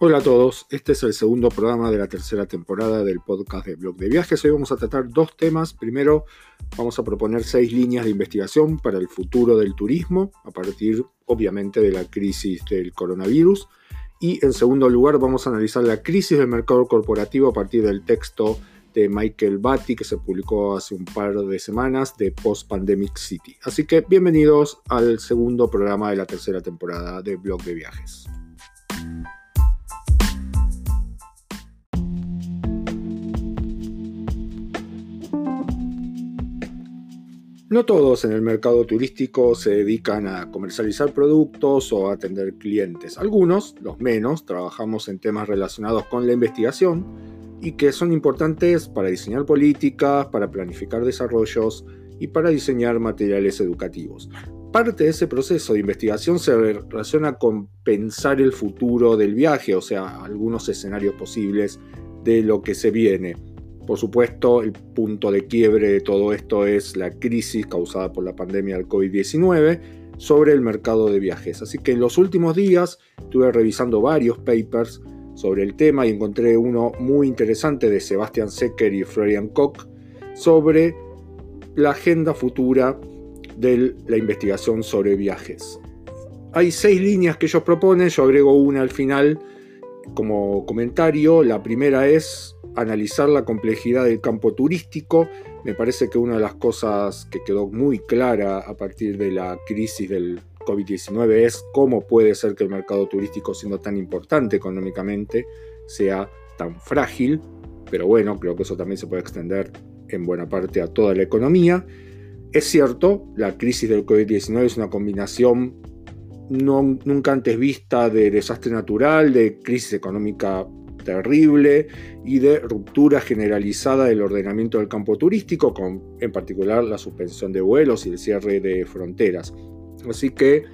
Hola a todos, este es el segundo programa de la tercera temporada del podcast de Blog de Viajes. Hoy vamos a tratar dos temas. Primero, vamos a proponer seis líneas de investigación para el futuro del turismo, a partir obviamente de la crisis del coronavirus. Y en segundo lugar, vamos a analizar la crisis del mercado corporativo a partir del texto de Michael Batty que se publicó hace un par de semanas de Post Pandemic City. Así que bienvenidos al segundo programa de la tercera temporada de Blog de Viajes. No todos en el mercado turístico se dedican a comercializar productos o a atender clientes. Algunos, los menos, trabajamos en temas relacionados con la investigación y que son importantes para diseñar políticas, para planificar desarrollos y para diseñar materiales educativos. Parte de ese proceso de investigación se relaciona con pensar el futuro del viaje, o sea, algunos escenarios posibles de lo que se viene. Por supuesto, el punto de quiebre de todo esto es la crisis causada por la pandemia del COVID-19 sobre el mercado de viajes. Así que en los últimos días estuve revisando varios papers sobre el tema y encontré uno muy interesante de Sebastian Secker y Florian Koch sobre la agenda futura de la investigación sobre viajes. Hay seis líneas que ellos proponen, yo agrego una al final como comentario. La primera es analizar la complejidad del campo turístico. Me parece que una de las cosas que quedó muy clara a partir de la crisis del COVID-19 es cómo puede ser que el mercado turístico, siendo tan importante económicamente, sea tan frágil. Pero bueno, creo que eso también se puede extender en buena parte a toda la economía. Es cierto, la crisis del COVID-19 es una combinación nunca antes vista de desastre natural, de crisis económica terrible y de ruptura generalizada del ordenamiento del campo turístico, con en particular la suspensión de vuelos y el cierre de fronteras. Así que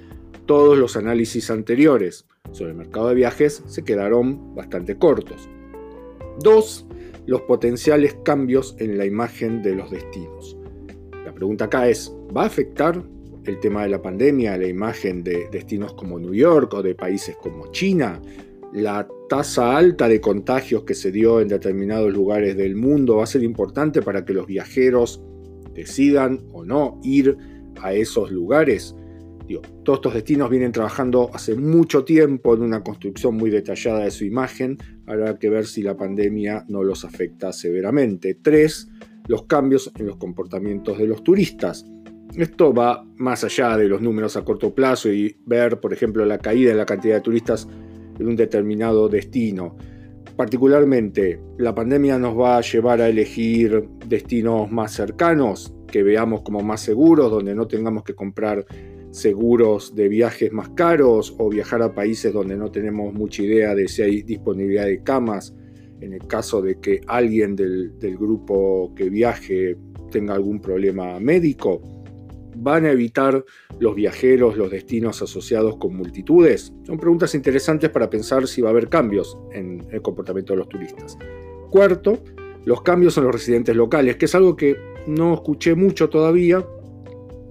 todos los análisis anteriores sobre el mercado de viajes se quedaron bastante cortos. Dos, los potenciales cambios en la imagen de los destinos. La pregunta acá es, ¿va a afectar el tema de la pandemia a la imagen de destinos como New York o de países como China? La tasa alta de contagios que se dio en determinados lugares del mundo va a ser importante para que los viajeros decidan o no ir a esos lugares. todos estos destinos vienen trabajando hace mucho tiempo en una construcción muy detallada de su imagen. Habrá que ver si la pandemia no los afecta severamente. Tres, los cambios en los comportamientos de los turistas. Esto va más allá de los números a corto plazo y ver, por ejemplo, la caída en la cantidad de turistas en un determinado destino. Particularmente, la pandemia nos va a llevar a elegir destinos más cercanos, que veamos como más seguros, donde no tengamos que comprar seguros de viajes más caros o viajar a países donde no tenemos mucha idea de si hay disponibilidad de camas en el caso de que alguien del, del grupo que viaje tenga algún problema médico ¿Van a evitar los viajeros los destinos asociados con multitudes? Son preguntas interesantes para pensar si va a haber cambios en el comportamiento de los turistas. Cuarto, los cambios en los residentes locales, que es algo que no escuché mucho todavía,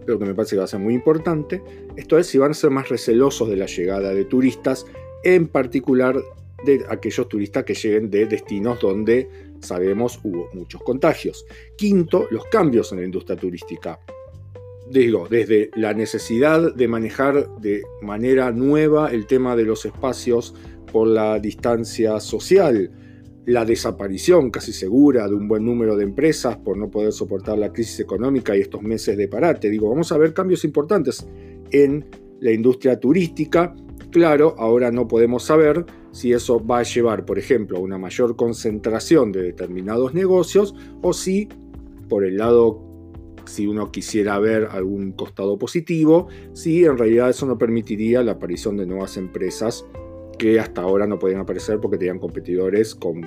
pero que me parece que va a ser muy importante. Esto es si van a ser más recelosos de la llegada de turistas, en particular de aquellos turistas que lleguen de destinos donde sabemos hubo muchos contagios. Quinto, los cambios en la industria turística digo, desde la necesidad de manejar de manera nueva el tema de los espacios por la distancia social, la desaparición casi segura de un buen número de empresas por no poder soportar la crisis económica y estos meses de parate. Digo, vamos a ver cambios importantes en la industria turística. Claro, ahora no podemos saber si eso va a llevar, por ejemplo, a una mayor concentración de determinados negocios o si por el lado si uno quisiera ver algún costado positivo, si en realidad eso no permitiría la aparición de nuevas empresas que hasta ahora no podían aparecer porque tenían competidores con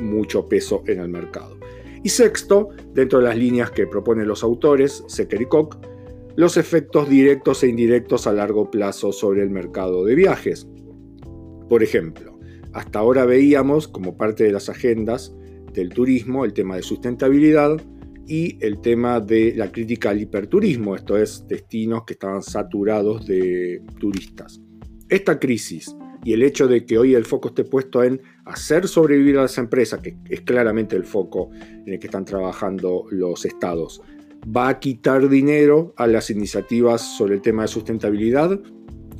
mucho peso en el mercado. Y sexto, dentro de las líneas que proponen los autores, Secker y Koch, los efectos directos e indirectos a largo plazo sobre el mercado de viajes. Por ejemplo, hasta ahora veíamos como parte de las agendas del turismo el tema de sustentabilidad, y el tema de la crítica al hiperturismo, esto es, destinos que estaban saturados de turistas. Esta crisis Y el hecho de que hoy el foco esté puesto en hacer sobrevivir a las empresas, que es claramente el foco en el que están trabajando los estados, va a quitar dinero a las iniciativas sobre el tema de sustentabilidad?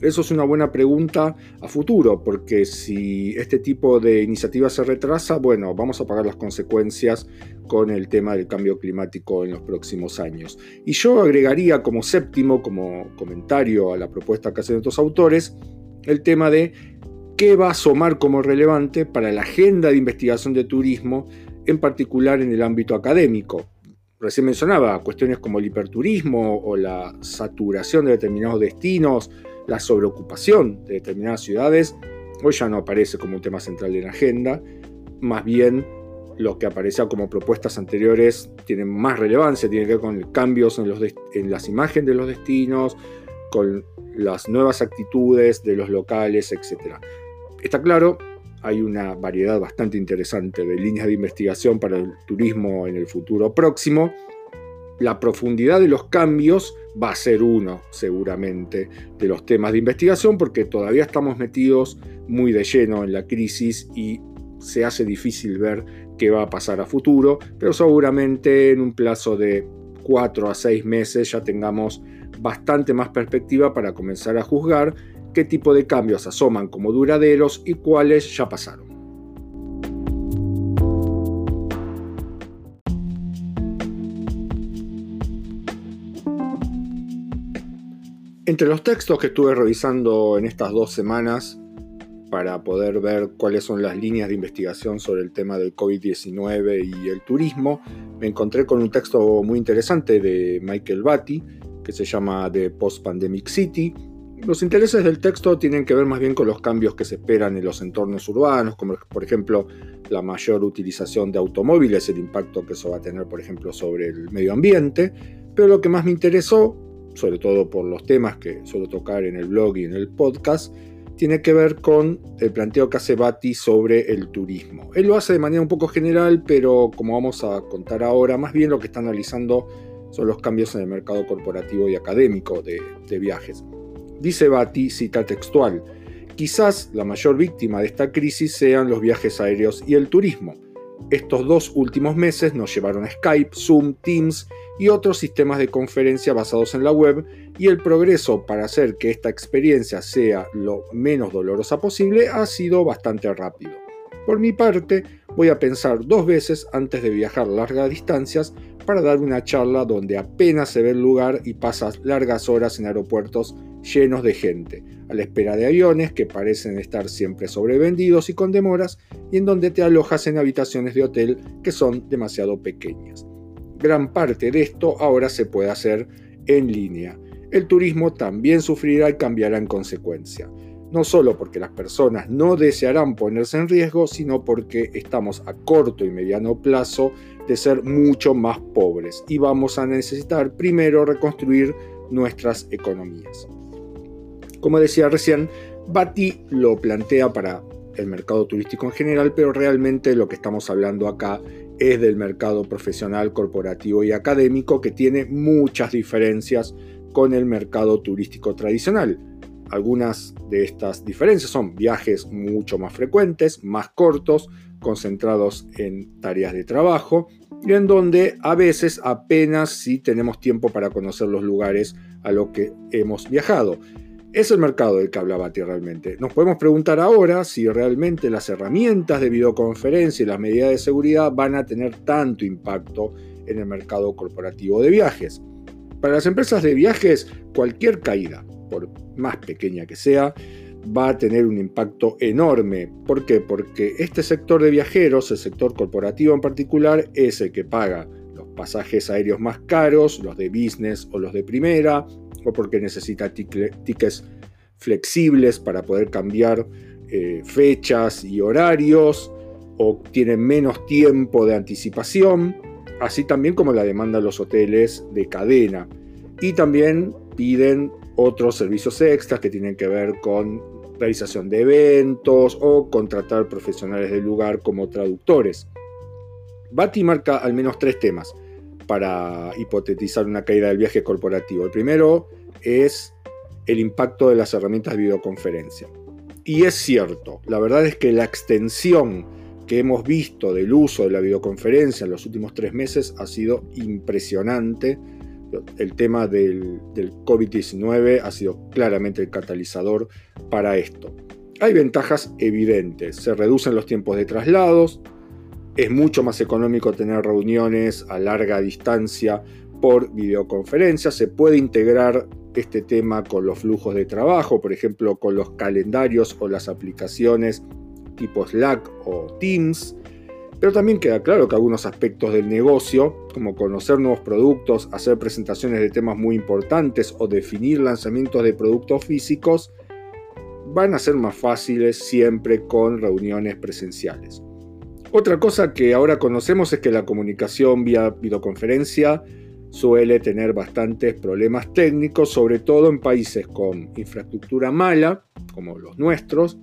Eso es una buena pregunta a futuro, porque si este tipo de iniciativa se retrasa, bueno, vamos a pagar las consecuencias con el tema del cambio climático en los próximos años. Y yo agregaría como séptimo, como comentario a la propuesta que hacen estos autores, el tema de qué va a asomar como relevante para la agenda de investigación de turismo, en particular en el ámbito académico. Recién mencionaba cuestiones como el hiperturismo o la saturación de determinados destinos, la sobreocupación de determinadas ciudades, hoy ya no aparece como un tema central en la agenda, más bien lo que aparecía como propuestas anteriores tienen más relevancia, tiene que ver con cambios en, los en las imágenes de los destinos, con las nuevas actitudes de los locales, etc. Está claro, hay una variedad bastante interesante de líneas de investigación para el turismo en el futuro próximo. La profundidad de los cambios va a ser uno, seguramente, de los temas de investigación porque todavía estamos metidos muy de lleno en la crisis y se hace difícil ver qué va a pasar a futuro, pero seguramente en un plazo de cuatro a seis meses ya tengamos bastante más perspectiva para comenzar a juzgar qué tipo de cambios asoman como duraderos y cuáles ya pasaron. Entre los textos que estuve revisando en estas dos semanas para poder ver cuáles son las líneas de investigación sobre el tema del COVID-19 y el turismo, me encontré con un texto muy interesante de Michael Batty que se llama The Post-Pandemic City, los intereses del texto tienen que ver más bien con los cambios que se esperan en los entornos urbanos, como por ejemplo la mayor utilización de automóviles, el impacto que eso va a tener, por ejemplo, sobre el medio ambiente. Pero lo que más me interesó, sobre todo por los temas que suelo tocar en el blog y en el podcast, tiene que ver con el planteo que hace Bati sobre el turismo. Él lo hace de manera un poco general, pero como vamos a contar ahora, más bien lo que está analizando son los cambios en el mercado corporativo y académico de, viajes. Dice Bati, cita textual, quizás la mayor víctima de esta crisis sean los viajes aéreos y el turismo. Estos dos últimos meses nos llevaron a Skype, Zoom, Teams y otros sistemas de conferencia basados en la web y el progreso para hacer que esta experiencia sea lo menos dolorosa posible ha sido bastante rápido. Por mi parte, voy a pensar dos veces antes de viajar largas distancias para dar una charla donde apenas se ve el lugar y pasas largas horas en aeropuertos llenos de gente, a la espera de aviones que parecen estar siempre sobrevendidos y con demoras, y en donde te alojas en habitaciones de hotel que son demasiado pequeñas. Gran parte de esto ahora se puede hacer en línea. El turismo también sufrirá y cambiará en consecuencia no solo porque las personas no desearán ponerse en riesgo, sino porque estamos a corto y mediano plazo de ser mucho más pobres y vamos a necesitar primero reconstruir nuestras economías. Como decía recién, Bati lo plantea para el mercado turístico en general, pero realmente lo que estamos hablando acá es del mercado profesional, corporativo y académico que tiene muchas diferencias con el mercado turístico tradicional. Algunas de estas diferencias son viajes mucho más frecuentes, más cortos, concentrados en tareas de trabajo y en donde a veces apenas si tenemos tiempo para conocer los lugares a los que hemos viajado. Es el mercado del que hablaba Bati realmente. Nos podemos preguntar ahora si realmente las herramientas de videoconferencia y las medidas de seguridad van a tener tanto impacto en el mercado corporativo de viajes. Para las empresas de viajes, cualquier caída, por más pequeña que sea, va a tener un impacto enorme. ¿Por qué? Porque este sector de viajeros, el sector corporativo en particular, es el que paga los pasajes aéreos más caros, los de business o los de primera, o porque necesita tickets flexibles para poder cambiar eh, fechas y horarios, o tiene menos tiempo de anticipación, así también como la demanda de los hoteles de cadena. Y también piden otros servicios extras que tienen que ver con realización de eventos o contratar profesionales del lugar como traductores. Bati marca al menos tres temas para hipotetizar una caída del viaje corporativo. El primero es el impacto de las herramientas de videoconferencia. Y es cierto, la verdad es que la extensión que hemos visto del uso de la videoconferencia en los últimos tres meses ha sido impresionante. El tema del, del COVID-19 ha sido claramente el catalizador para esto. Hay ventajas evidentes, se reducen los tiempos de traslados, es mucho más económico tener reuniones a larga distancia por videoconferencia, se puede integrar este tema con los flujos de trabajo, por ejemplo, con los calendarios o las aplicaciones tipo Slack o Teams. Pero también queda claro que algunos aspectos del negocio, como conocer nuevos productos, hacer presentaciones de temas muy importantes o definir lanzamientos de productos físicos, van a ser más fáciles siempre con reuniones presenciales. Otra cosa que ahora conocemos es que la comunicación vía videoconferencia suele tener bastantes problemas técnicos, sobre todo en países con infraestructura mala, como los nuestros,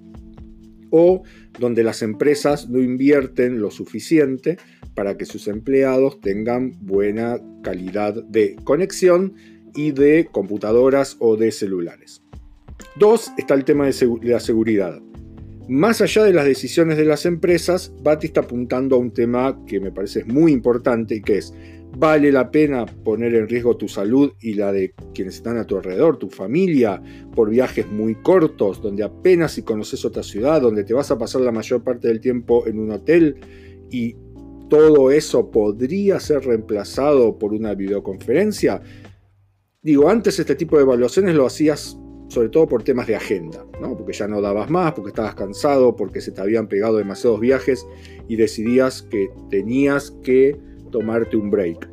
o donde las empresas no invierten lo suficiente para que sus empleados tengan buena calidad de conexión y de computadoras o de celulares. Dos, está el tema de, la seguridad. Más allá de las decisiones de las empresas, Bati está apuntando a un tema que me parece muy importante y que es, ¿vale la pena poner en riesgo tu salud y la de quienes están a tu alrededor, tu familia, por viajes muy cortos, donde apenas si conoces otra ciudad, donde te vas a pasar la mayor parte del tiempo en un hotel y todo eso podría ser reemplazado por una videoconferencia? Digo, antes este tipo de evaluaciones lo hacías sobre todo por temas de agenda, ¿no? porque ya no dabas más, porque estabas cansado, porque se te habían pegado demasiados viajes y decidías que tenías que tomarte un break.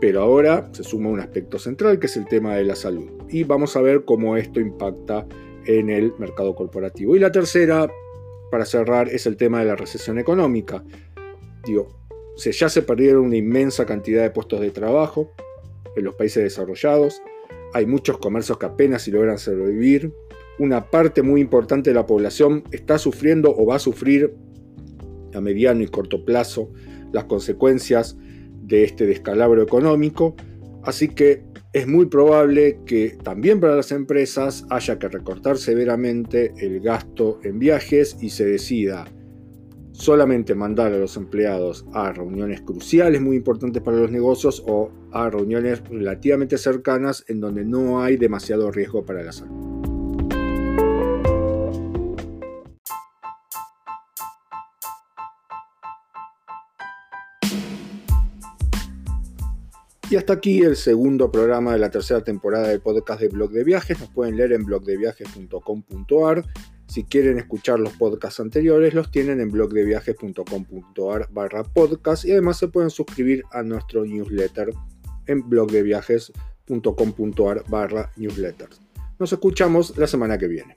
Pero ahora se suma un aspecto central que es el tema de la salud y vamos a ver cómo esto impacta en el mercado corporativo. Y la tercera, para cerrar, es el tema de la recesión económica. Digo, ya se perdieron una inmensa cantidad de puestos de trabajo en los países desarrollados, hay muchos comercios que apenas si logran sobrevivir. Una parte muy importante de la población está sufriendo o va a sufrir a mediano y corto plazo las consecuencias de este descalabro económico. Así que es muy probable que también para las empresas haya que recortar severamente el gasto en viajes y se decida solamente mandar a los empleados a reuniones cruciales muy importantes para los negocios o a reuniones relativamente cercanas en donde no hay demasiado riesgo para la salud. Y hasta aquí el segundo programa de la tercera temporada del podcast de Blog de Viajes. Nos pueden leer en blogdeviajes.com.ar si quieren escuchar los podcasts anteriores, los tienen en blogdeviajes.com.ar barra podcast y además se pueden suscribir a nuestro newsletter en blogdeviajes.com.ar barra newsletters. Nos escuchamos la semana que viene.